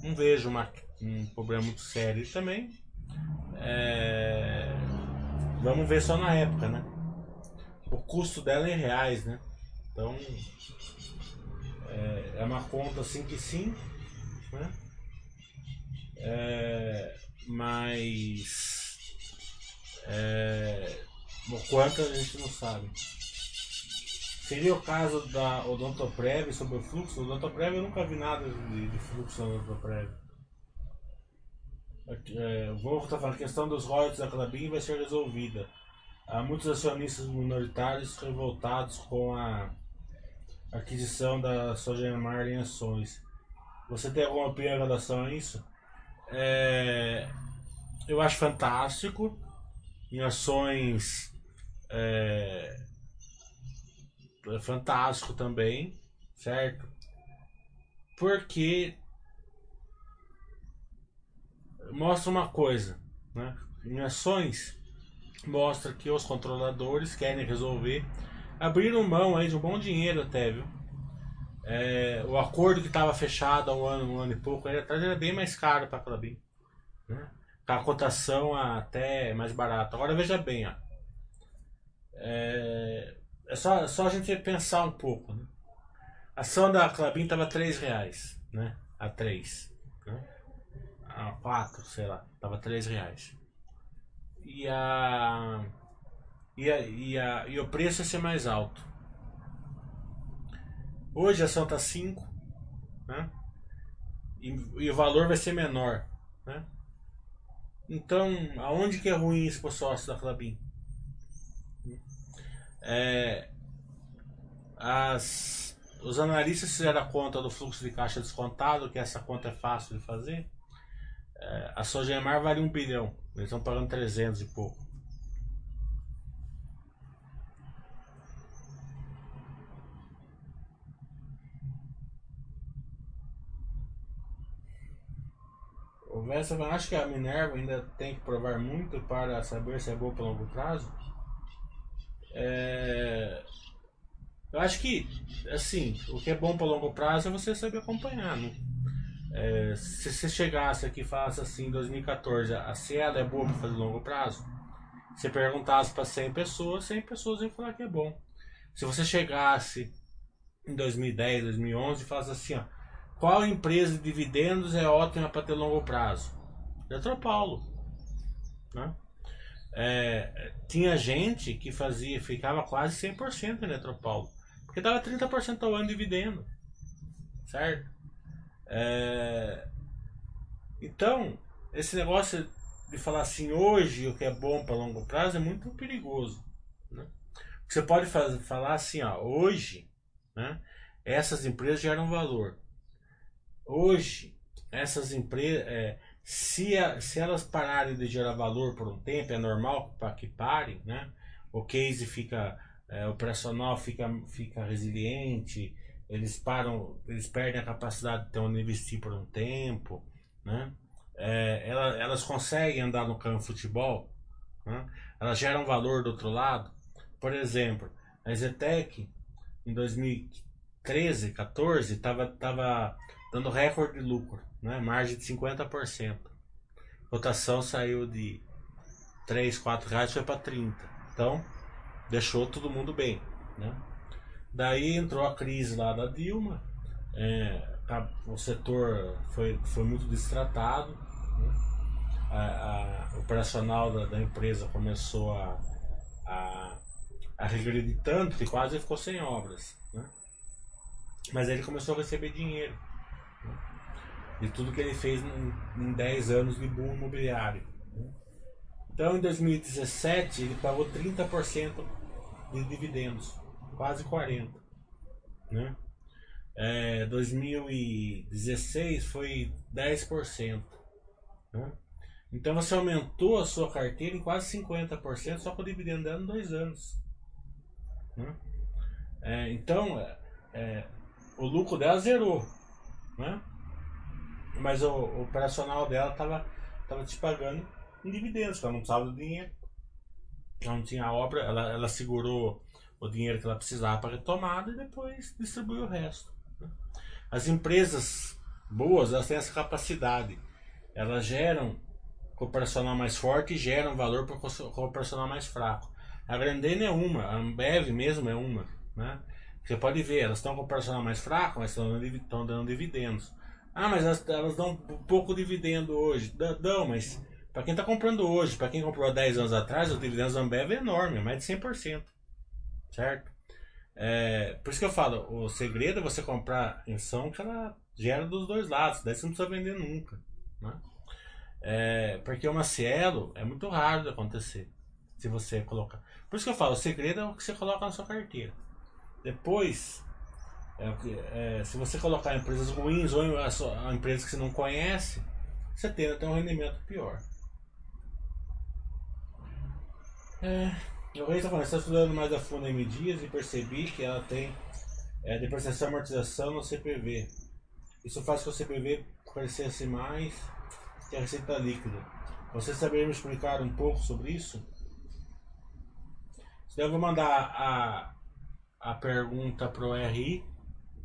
não vejo uma, um problema muito sério também. É, vamos ver só na época, né? O custo dela é em reais, né? Então é, é uma conta assim que sim, né? É, mas é, o quanto a gente não sabe. Seria o caso da Odontoprev sobre o fluxo? Odontoprev eu nunca vi nada de, de fluxo no Odontoprev. É, o Volvo está falando, a questão dos royalties da Clabin vai ser resolvida. Há muitos acionistas minoritários revoltados com a aquisição da Sogemar em ações. Você tem alguma opinião em relação a isso? É, eu acho fantástico em ações é fantástico também, certo? Porque mostra uma coisa, né? Em ações mostra que os controladores querem resolver, abriram mão aí de um bom dinheiro até, viu? É, o acordo que estava fechado há um ano, um ano e pouco aí atrás era bem mais caro para a Clabin, né? A cotação até mais barata. Agora veja bem, ó. É, é só, só a gente pensar um pouco. Né? A ação da Clabin estava 3 reais, né? A 3. Né? A 4, sei lá. Tava 3 reais. E a, e, a, e, a, e o preço ia ser mais alto. Hoje a ação tá 5, né? E, e o valor vai ser menor, né? Então, aonde que é ruim isso para o sócio da Clabin? É, as, os analistas fizeram a conta do fluxo de caixa descontado, que essa conta é fácil de fazer. É, a Sogemar vale um bilhão, eles estão pagando 300 e pouco. O Vessa acha que a Minerva ainda tem que provar muito para saber se é boa para longo prazo? É... Eu acho que, assim, o que é bom para longo prazo é você saber acompanhar. Né? É, se você chegasse aqui e falasse assim, em 2014, a Cielo é boa para fazer longo prazo, você perguntasse para 100 pessoas, 100 pessoas iam falar que é bom. Se você chegasse em 2010, 2011 e falasse assim, ó, qual empresa de dividendos é ótima para ter longo prazo? Eletropaulo. Né? É, tinha gente que fazia, ficava quase 100% em Eletropaulo. Porque dava 30% ao ano de dividendo. Certo? É, então, esse negócio de falar assim, hoje o que é bom para longo prazo é muito perigoso. Né? Você pode falar assim, ó, hoje né, essas empresas geram valor. Hoje, essas empresas, é, se, a, se elas pararem de gerar valor por um tempo, é normal para que parem, né? O case fica é, operacional fica, fica resiliente, eles param, eles perdem a capacidade de ter investir por um tempo, né? É, elas, elas conseguem andar no campo de futebol, né? elas geram valor do outro lado. Por exemplo, a Zetec em 2013, 14, estava tava dando recorde de lucro, né? margem de 50%. cotação saiu de 3, 4 reais foi para 30. Então, deixou todo mundo bem. Né? Daí entrou a crise lá da Dilma, é, a, o setor foi, foi muito destratado, né? a, a, o operacional da, da, empresa começou a, a, a regredir tanto que quase ficou sem obras. Né? Mas ele começou a receber dinheiro? De tudo que ele fez em, em 10 anos de boom imobiliário. Né? Então em 2017 ele pagou 30% de dividendos, quase 40%. Né? É, 2016 foi 10%. Né? Então você aumentou a sua carteira em quase 50% só com o dividendo dando dois anos. Né? É, então é, é, o lucro dela zerou. Né? Mas o, o operacional dela estava tava te pagando em dividendos, ela não precisava do dinheiro. Ela não tinha obra, ela, ela segurou o dinheiro que ela precisava para retomada e depois distribuiu o resto. As empresas boas, elas têm essa capacidade. Elas geram operacional mais forte e geram valor para o operacional mais fraco. A Grandene é uma, a Ambev mesmo é uma. Né? Você pode ver, elas estão com o operacional mais fraco, mas estão dando dividendos. Ah, mas elas, elas dão pouco dividendo hoje. Dão, mas para quem está comprando hoje, para quem comprou há 10 anos atrás, os dividendos da Ambev é enorme, mais de 100%. Certo? É, por isso que eu falo, o segredo é você comprar em ação que ela gera dos dois lados, daí você não precisa vender nunca. Né? É, porque uma Cielo é muito raro de acontecer. Se você colocar. Por isso que eu falo, o segredo é o que você coloca na sua carteira. Depois, é, é, se você colocar empresas ruins ou a, sua, a empresas que você não conhece, você tende a ter um rendimento pior. É, o Rei está estudando mais a fundo a M Dias e percebi que ela tem é, depreciação e amortização no CPV. Isso faz com que o CPV crescesse mais que a receita líquida. Você saberia me explicar um pouco sobre isso? Então eu vou mandar a, a pergunta pro RI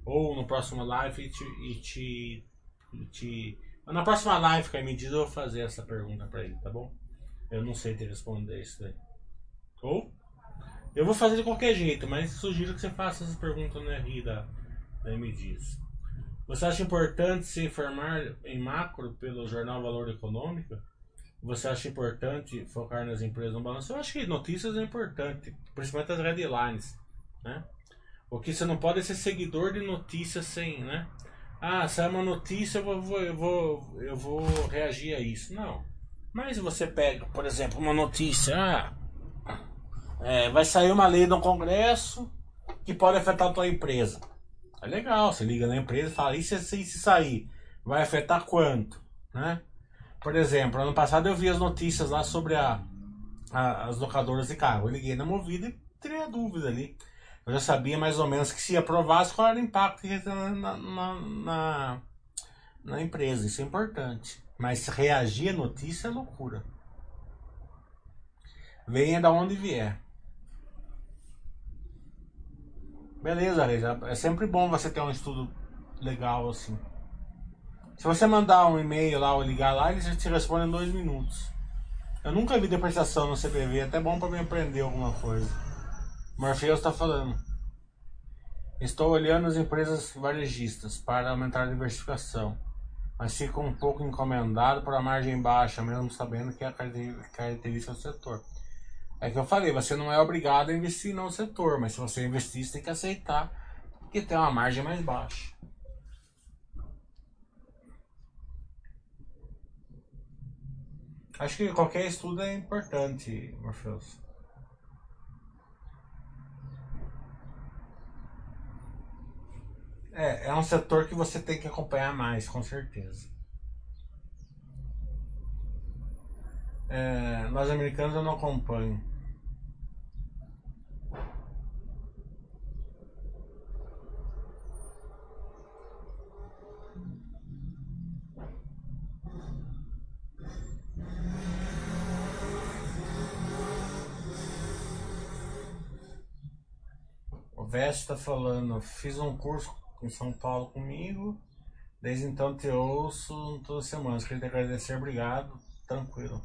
ou no próximo live e te, e te, te na próxima live que a medida eu vou fazer essa pergunta para ele, tá bom? Eu não sei te responder isso daí. Ou eu vou fazer de qualquer jeito, mas sugiro que você faça essa pergunta no RI da, da MDIS. Você acha importante se informar em macro pelo jornal Valor Econômico? Você acha importante focar nas empresas no balanço? Eu acho que notícias é importante, principalmente as headlines, né? O que você não pode é ser seguidor de notícias sem, né? Ah, sai uma notícia, eu vou, eu vou, eu vou reagir a isso. Não. Mas você pega, por exemplo, uma notícia, ah, é, vai sair uma lei no Congresso que pode afetar a tua empresa. É legal, você liga na empresa e fala, e se, se, se sair? Vai afetar quanto? Né? Por exemplo, ano passado eu vi as notícias lá sobre a, a as locadoras de carro. Eu liguei na Movida e tirei a dúvida ali. Eu já sabia mais ou menos que se aprovasse qual era o impacto que ia ter na, na, na, na empresa. Isso é importante. Mas reagir a notícia é loucura. Venha da onde vier. Beleza. É sempre bom você ter um estudo legal assim. Se você mandar um e-mail lá ou ligar lá, eles te respondem em dois minutos. Eu nunca vi depreciação no CPV, é até bom para me aprender alguma coisa. Morpheus está falando. Estou olhando as empresas varejistas para aumentar a diversificação, mas fico um pouco encomendado por a margem baixa, mesmo sabendo que é a característica do setor. É que eu falei, você não é obrigado a investir no setor, mas se você investir, você tem que aceitar que tem uma margem mais baixa. Acho que qualquer estudo é importante, Morpheus. É, é um setor que você tem que acompanhar mais, com certeza. É, nós americanos eu não acompanho. O Veste está falando, fiz um curso em São Paulo comigo, desde então te ouço todas as semanas. Queria te agradecer, obrigado tranquilo.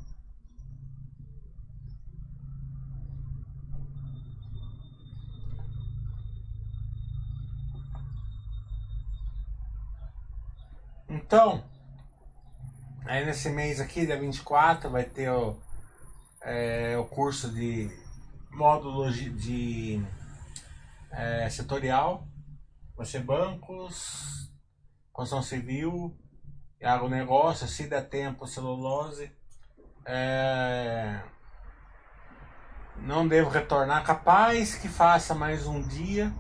Então, aí nesse mês aqui, dia 24, vai ter o, é, o curso de módulo de é, setorial, vai ser bancos, construção civil, agronegócio, se der tempo, celulose. É, não devo retornar, capaz que faça mais um dia,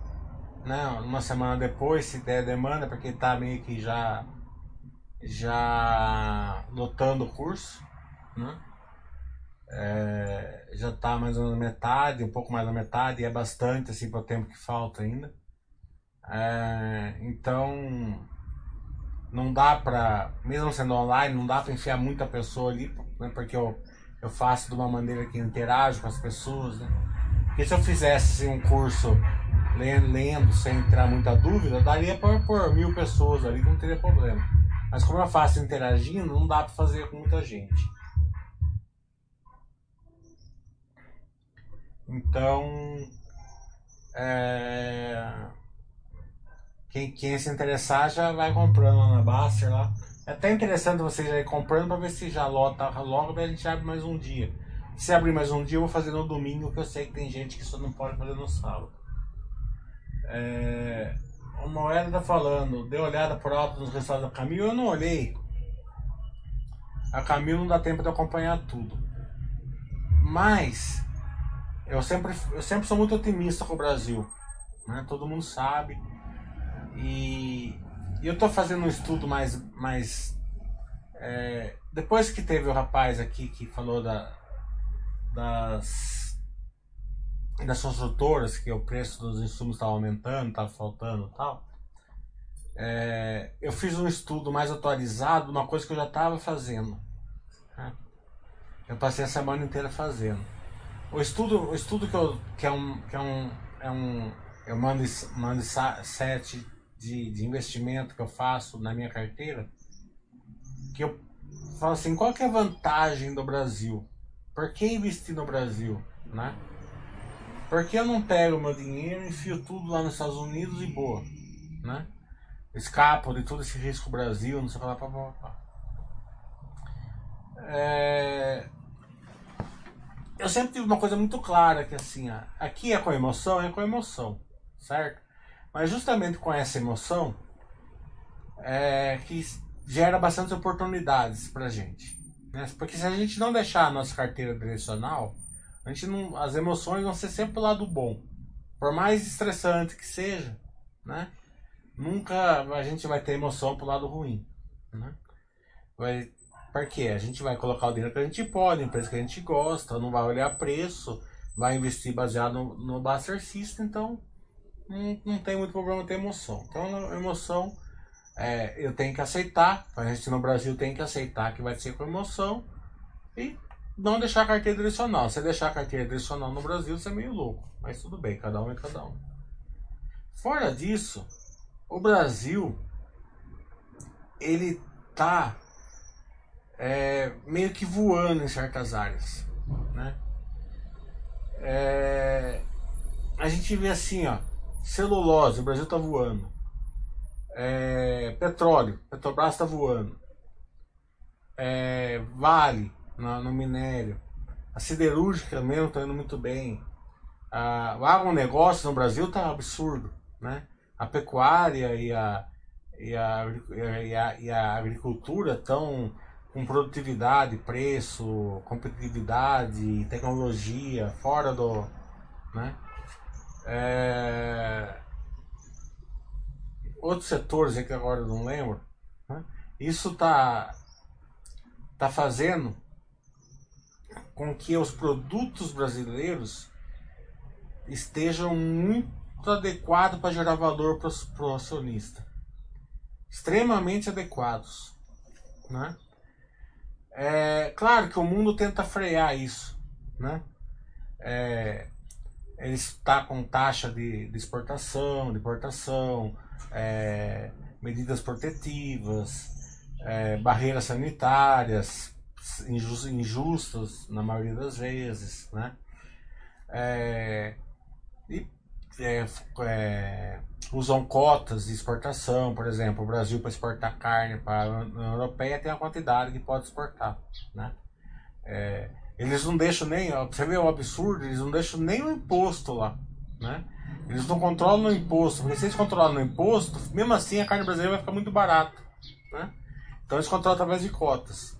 né, uma semana depois, se der demanda, porque tá meio que já já lotando o curso, né? É, já está mais ou menos metade, um pouco mais da metade, e é bastante assim para o tempo que falta ainda. É, então não dá para, mesmo sendo online, não dá para enfiar muita pessoa ali, né, porque eu, eu faço de uma maneira que interajo com as pessoas. Né? Porque se eu fizesse assim, um curso lendo, lendo sem entrar muita dúvida, daria para pôr mil pessoas ali, não teria problema. Mas como eu faço interagindo, não dá para fazer com muita gente. Então, é... quem, quem se interessar já vai comprando lá na Baster lá. É até interessante vocês ir comprando para ver se já lota logo, daí a gente abre mais um dia. Se abrir mais um dia, eu vou fazer no domingo, que eu sei que tem gente que só não pode fazer no sábado. É... O Moeda tá falando, deu olhada por alto nos resultados da Camilo, eu não olhei. A Camilo não dá tempo de acompanhar tudo. Mas eu sempre, eu sempre sou muito otimista com o Brasil. Né? Todo mundo sabe. E, eu tô fazendo um estudo mais. mais é, depois que teve o rapaz aqui que falou da, das das construtoras, que o preço dos insumos estava aumentando, estava faltando e tal, é, eu fiz um estudo mais atualizado uma coisa que eu já estava fazendo. Né? Eu passei a semana inteira fazendo. O estudo, o estudo que, eu, que é um. Que é um, é um eu mando, mando sete de, de investimento que eu faço na minha carteira, que eu falo assim, qual que é a vantagem do Brasil? Por que investir no Brasil? Né? Por que eu não pego meu dinheiro e enfio tudo lá nos Estados Unidos e boa? Né? Escapo de todo esse risco Brasil, não sei o que lá, É... Eu sempre tive uma coisa muito clara que assim, aqui é com emoção, é com emoção, certo? Mas justamente com essa emoção é que gera bastante oportunidades pra gente. Né? Porque se a gente não deixar a nossa carteira direcional, a gente não, as emoções vão ser sempre o lado bom. Por mais estressante que seja, né? Nunca a gente vai ter emoção pro lado ruim, né? Vai, porque a gente vai colocar o dinheiro que a gente pode, empresa que a gente gosta, não vai olhar preço, vai investir baseado no, no Buster System, então não, não tem muito problema ter emoção. Então, emoção é, eu tenho que aceitar, a gente no Brasil tem que aceitar que vai ser com emoção e não deixar a carteira direcional. Se deixar a carteira direcional no Brasil, você é meio louco. Mas tudo bem, cada um é cada um. Fora disso, o Brasil ele tá é, meio que voando em certas áreas, né? É, a gente vê assim, ó, celulose, o Brasil tá voando. É, petróleo, Petrobras tá voando. É, vale, no, no minério. A siderúrgica mesmo está indo muito bem. A, o agronegócio no Brasil está absurdo. Né? A pecuária e a, e a, e a, e a agricultura estão com produtividade, preço, competitividade, tecnologia, fora do. Né? É... Outros setores que agora eu não lembro. Né? Isso está tá fazendo com que os produtos brasileiros estejam muito adequados para gerar valor para o acionista. Extremamente adequados. Né? É claro que o mundo tenta frear isso. Né? É, ele está com taxa de, de exportação, importação, é, medidas protetivas, é, barreiras sanitárias, injustos na maioria das vezes, né? É, e é, é, usam cotas de exportação, por exemplo, o Brasil para exportar carne para a União Europeia tem a quantidade que pode exportar, né? Eles não deixam nem, você vê o absurdo, eles não deixam nem o imposto lá, né? Eles não controlam o imposto, porque se eles controlam o imposto, mesmo assim a carne brasileira vai ficar muito barata, né? Então eles controlam através de cotas.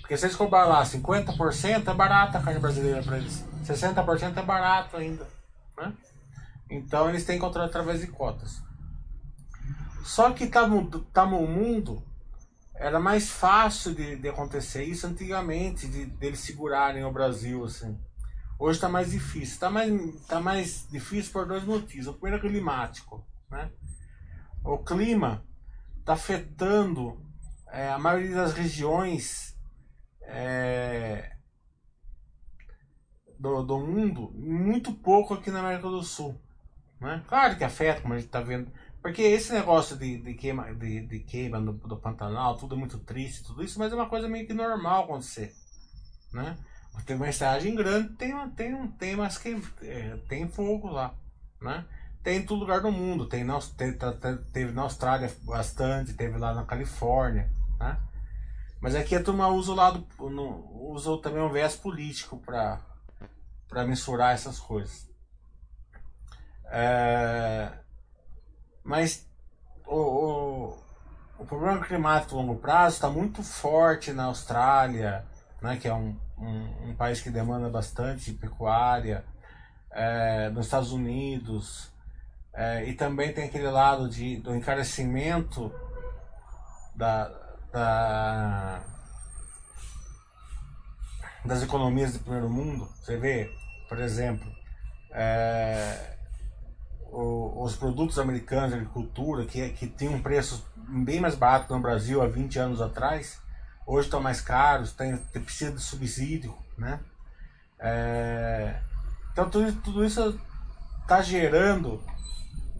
Porque se eles cobrar lá 50% é barata a carne brasileira para eles. 60% é barato ainda. Né? Então eles têm que controlar através de cotas. Só que tá, tá no mundo, era mais fácil de, de acontecer isso antigamente, de, eles segurarem o Brasil. assim. Hoje está mais difícil. Está mais, tá mais difícil por dois motivos. O primeiro é climático. Né? O clima está afetando é, a maioria das regiões é, do, do mundo, muito pouco aqui na América do Sul. Né? Claro que afeta, como a gente está vendo. Porque esse negócio de, de queima, de, de queima do, do Pantanal, tudo é muito triste, tudo isso, mas é uma coisa meio que normal acontecer. Né? Tem uma estalagem grande, tem, tem, tem, mas que, é, tem fogo lá. Né? Tem em todo lugar do mundo. Tem, teve, teve na Austrália bastante, teve lá na Califórnia. Né? Mas aqui a turma usa o lado. usa também um viés político para mensurar essas coisas. É, mas o, o, o, problema climático a longo prazo está muito forte na Austrália, né, que é um, um, um país que demanda bastante pecuária, é, nos Estados Unidos, é, e também tem aquele lado de, do encarecimento da, da, das economias do primeiro mundo. Você vê, por exemplo, é, os produtos americanos de agricultura, que, que tinham preços bem mais baratos no Brasil há 20 anos atrás, hoje estão mais caros, tem, tem precisa de subsídio, né? É, então tudo, tudo isso está gerando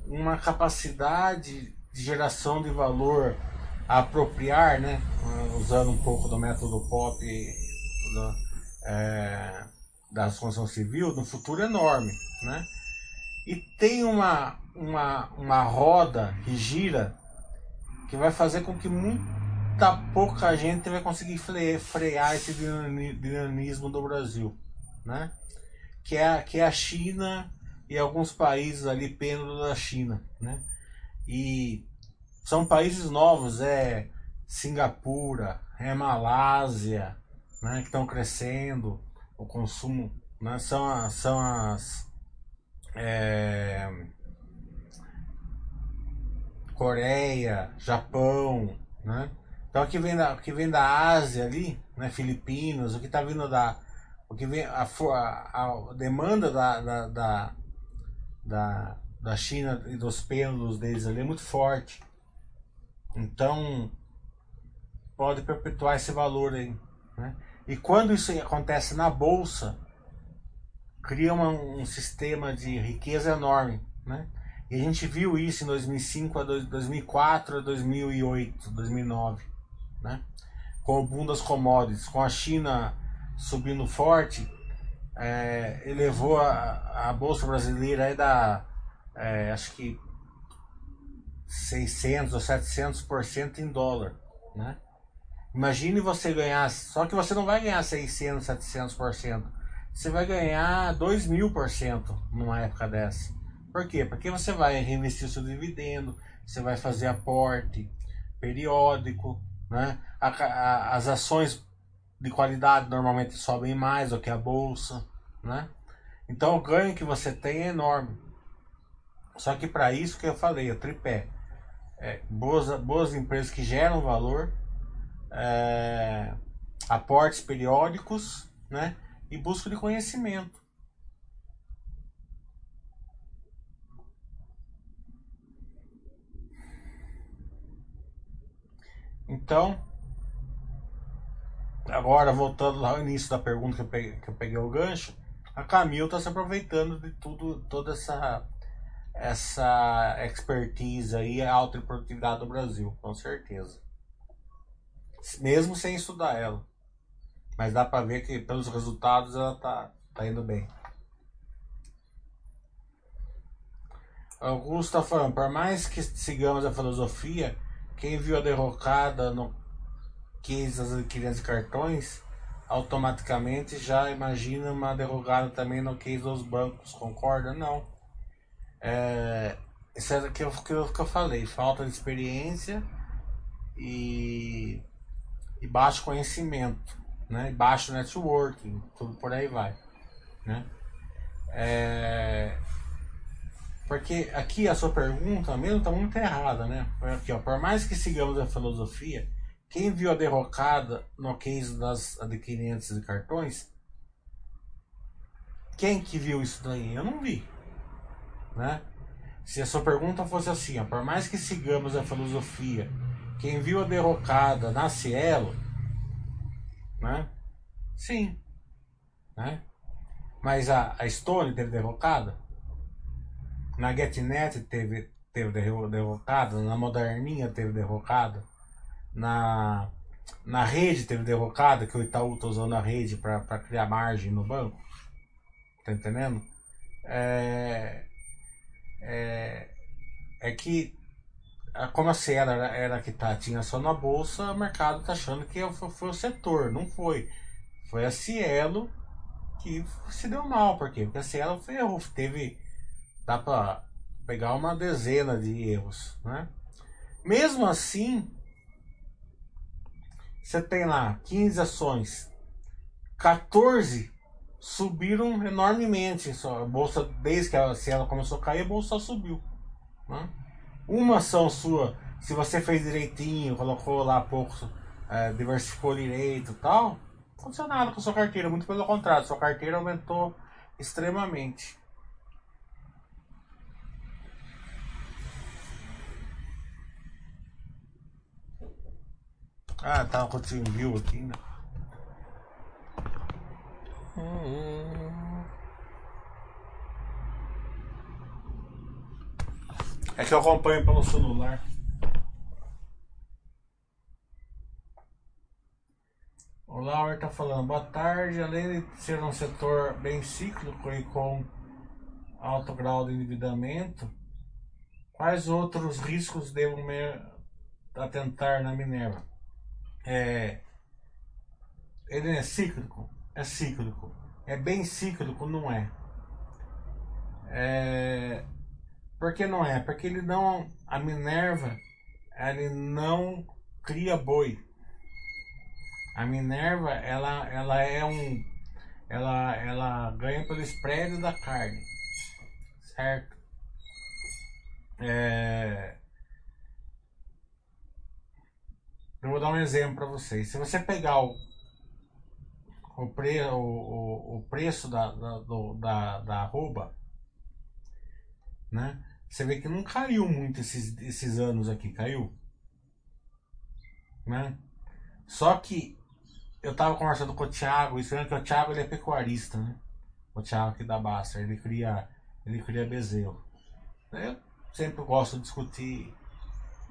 uma capacidade de geração de valor a apropriar, né? usando um pouco do método pop do, é, da construção civil, no futuro enorme. Né? E tem uma, uma, uma roda que gira que vai fazer com que muita pouca gente vai conseguir frear esse dinamismo do Brasil. Né? Que, é, que é a China e alguns países ali pêndulo da China. Né? E são países novos, é Singapura, é Malásia, né, que estão crescendo o consumo, né, são, as, são as é, Coreia, Japão, né? Então o que vem da, o que vem da Ásia ali, né, Filipinas, o que está vindo da o que vem a, a, a demanda da, da, da, da, da China e dos pêndulos deles ali é muito forte. Então, pode perpetuar esse valor aí. Né? E quando isso acontece na bolsa, cria uma, um sistema de riqueza enorme. Né? E a gente viu isso em 2005 a 2004 a 2008, 2009, né? com o boom das commodities, com a China subindo forte, é, elevou a, a bolsa brasileira aí da, é, acho que 600 ou 700% em dólar, né? Imagine você ganhar, só que você não vai ganhar 600, 700%. Você vai ganhar 2 mil por cento numa época dessa. Por quê? Porque você vai reinvestir seu dividendo, você vai fazer aporte periódico, né? A, a, as ações de qualidade normalmente sobem mais do que a bolsa, né? Então o ganho que você tem é enorme. Só que para isso que eu falei, o tripé é, boas, boas empresas que geram valor, é, aportes periódicos né, e busca de conhecimento. Então, agora voltando lá ao início da pergunta que eu peguei, que eu peguei o gancho, a Camil está se aproveitando de tudo, toda essa essa expertise aí, a alta produtividade do Brasil, com certeza. Mesmo sem estudar ela. Mas dá para ver que pelos resultados ela tá, tá indo bem. Augusto está falando, por mais que sigamos a filosofia, quem viu a derrocada no case das adquiridas de cartões, automaticamente já imagina uma derrocada também no case dos bancos, concorda? Não. É, isso é o que que eu falei, falta de experiência e, e baixo conhecimento, né? Baixo networking, tudo por aí vai, né? É, porque aqui a sua pergunta mesmo está muito errada, né? Aqui, ó, por mais que sigamos a filosofia, quem viu a derrocada no case das adquirentes de cartões? Quem que viu isso daí? Eu não vi, né? Se a sua pergunta fosse assim, ó, por mais que sigamos a filosofia, quem viu a derrocada na Cielo, né? Sim, né? Mas a, a Stone teve derrocada? Na GetNet teve, teve derrocada, na Moderninha teve derrocada, na, na rede teve derrocada, que o Itaú está usando a rede para criar margem no banco. Tá entendendo? É, é, é que como a Cielo era, era que tá, tinha só na bolsa, o mercado tá achando que foi, foi o setor, não foi. Foi a Cielo que se deu mal, por quê? Porque a Cielo teve dá para pegar uma dezena de erros, né? Mesmo assim, você tem lá 15 ações, 14 subiram enormemente. A bolsa, desde que se ela começou a cair, a bolsa subiu. Né? Uma ação sua, se você fez direitinho, colocou lá pouco, é, diversificou direito e tal, não aconteceu nada com sua carteira. Muito pelo contrário, sua carteira aumentou extremamente. Ah, tá com o aqui, né? É que eu acompanho pelo celular. O Laura está falando, boa tarde. Além de ser um setor bem cíclico e com alto grau de endividamento, quais outros riscos devo me atentar na Minerva? é, ele é cíclico? É cíclico. É bem cíclico? Não é. é. Por que não é? Porque ele não. A Minerva, ele não cria boi. A Minerva, ela, ela é um. Ela, ela ganha pelo spread da carne. Certo? É, Eu vou dar um exemplo para vocês. Se você pegar o, o, pre, o, o, o preço da, da, do, da, da arroba, né? Você vê que não caiu muito esses, esses anos aqui, caiu. Né? Só que eu tava conversando com o Thiago, isso que o Thiago ele é pecuarista, né? O Thiago aqui da Basta, ele cria, ele cria bezerro. Eu sempre gosto de discutir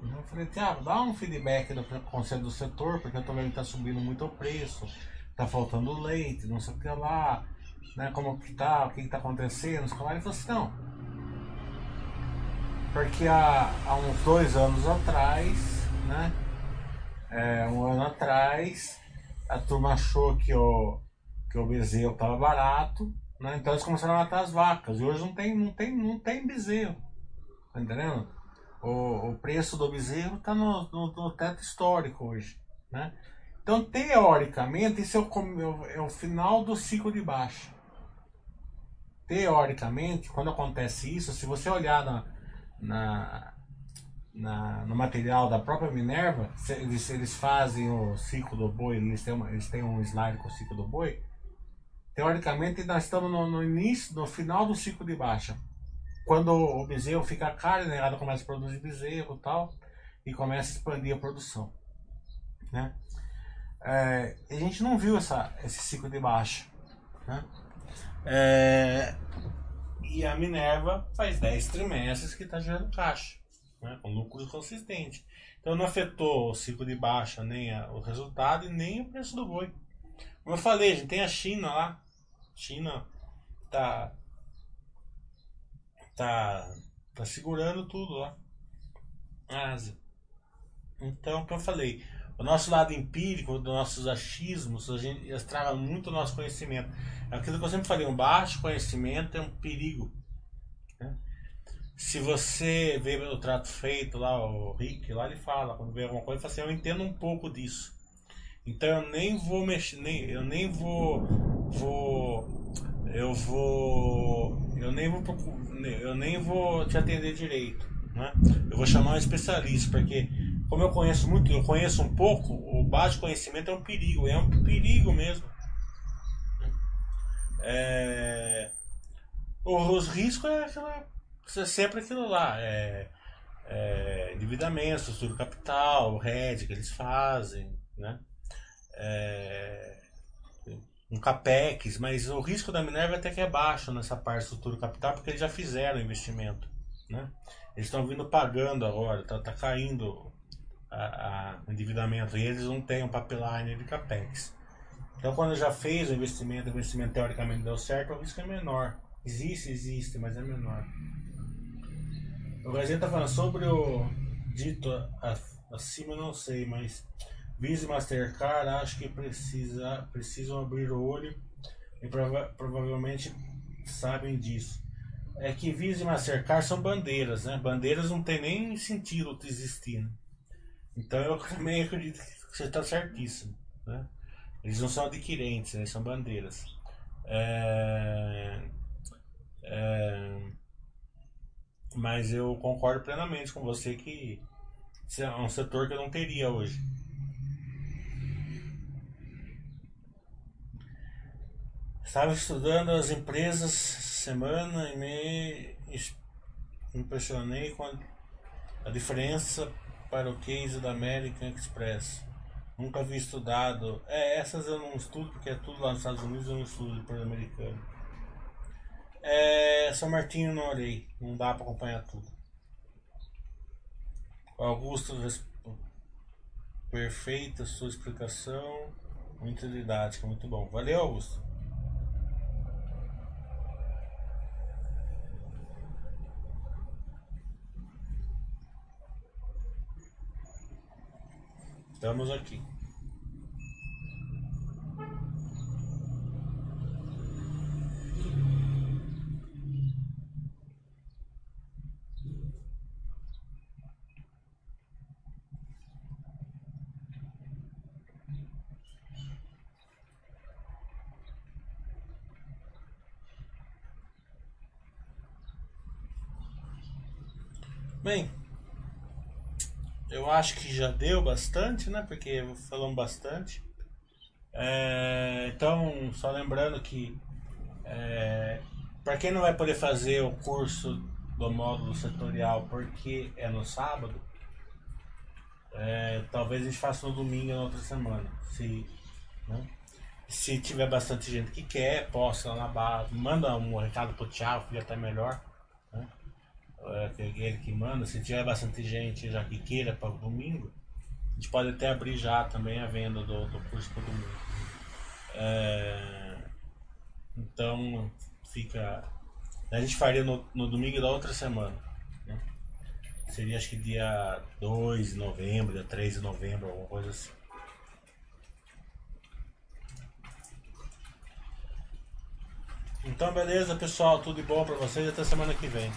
eu falei, Tiago, dá um feedback do conselho do setor, porque eu tô vendo que tá subindo muito o preço, tá faltando leite, não sei o que lá, né? Como que tá, o que, que tá acontecendo, ele falou assim, não. Porque há, há uns dois anos atrás, né? É, um ano atrás, a turma achou que o, que o bezerro tava barato, né? Então eles começaram a matar as vacas. E hoje não tem, não tem, não tem bezerro. Tá entendendo? O, o preço do bezerro está no, no, no, teto histórico hoje. Né? Então, teoricamente, isso é o, é o final do ciclo de baixa. Teoricamente, quando acontece isso, se você olhar na, na, na, no material da própria Minerva, eles, eles fazem o ciclo do boi, eles têm, uma, eles têm um slide com o ciclo do boi. Teoricamente, nós estamos no, no início, no final do ciclo de baixa quando o bezerro fica caro, né, ela começa a produzir bezerro e tal, e começa a expandir a produção. Né? É, a gente não viu essa, esse ciclo de baixa. Né? É, e a Minerva faz 10 trimestres que está gerando caixa, né, com lucro consistente. Então não afetou o ciclo de baixa, nem a, o resultado e nem o preço do boi. Como eu falei, a gente tem a China lá. China tá. Tá. Tá segurando tudo lá. Ásia. Então, como eu falei, o nosso lado empírico, dos nossos achismos, a gente estraga muito o nosso conhecimento. É aquilo que eu sempre falei, um baixo conhecimento é um perigo. Né? Se você vê o trato feito lá, o Rick, lá ele fala, quando vê alguma coisa, ele fala assim, eu entendo um pouco disso. Então eu nem vou mexer, nem, eu nem vou, vou, eu vou, eu nem vou, eu nem vou te atender direito, né? Eu vou chamar um especialista, porque como eu conheço muito, eu conheço um pouco, o baixo conhecimento é um perigo, é um perigo mesmo. É, os riscos é, aquela, é sempre aquilo lá, é, é, endividamento, estrutura capital, RED que eles fazem, né? É, um capex, mas o risco da Minerva até que é baixo nessa parte de estrutura capital, porque eles já fizeram investimento, né? Eles estão vindo pagando agora, tá, tá caindo o endividamento e eles não têm um pipeline de capex. Então, quando já fez o investimento, o investimento teoricamente deu certo, o risco é menor. Existe, existe, mas é menor. O Brasil está falando sobre o dito acima, não sei, mas Visa e Mastercard acho que precisa, precisam abrir o olho e prova provavelmente sabem disso. É que Visa e Mastercard são bandeiras, né? Bandeiras não tem nem sentido existir. Né? Então eu também acredito que você está certíssimo. Né? Eles não são adquirentes, eles são bandeiras. É, é, mas eu concordo plenamente com você que é um setor que eu não teria hoje. Estava estudando as empresas semana e me impressionei com a diferença para o case da American Express. Nunca vi estudado. É, essas eu não estudo porque é tudo lá nos Estados Unidos, eu não estudo depois americano. É, São Martinho não olhei, não dá para acompanhar tudo. Augusto, perfeita sua explicação, muito didática, muito bom. Valeu, Augusto. Estamos aqui. Bem, eu acho que já deu bastante, né? Porque falamos bastante. É, então, só lembrando que é, para quem não vai poder fazer o curso do módulo setorial porque é no sábado, é, talvez a gente faça no domingo na outra semana. Se, né? se tiver bastante gente que quer, posta lá na barra, manda um recado pro Thiago, que já tá melhor aquele que manda, se tiver bastante gente já que queira para o domingo, a gente pode até abrir já também a venda do, do curso para o domingo. É, então fica. A gente faria no, no domingo da outra semana. Né? Seria acho que dia 2 de novembro, dia 3 de novembro, alguma coisa assim. Então beleza pessoal, tudo de bom para vocês até semana que vem.